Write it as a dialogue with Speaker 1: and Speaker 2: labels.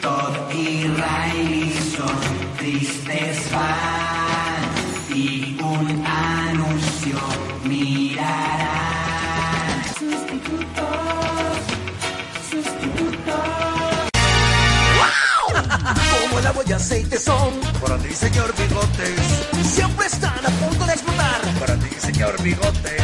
Speaker 1: Todd y Riley son tristes fans y un anuncio mirarán.
Speaker 2: Como el agua y aceite son para ti, señor Bigotes. Siempre están a punto de explotar para ti, señor Bigotes.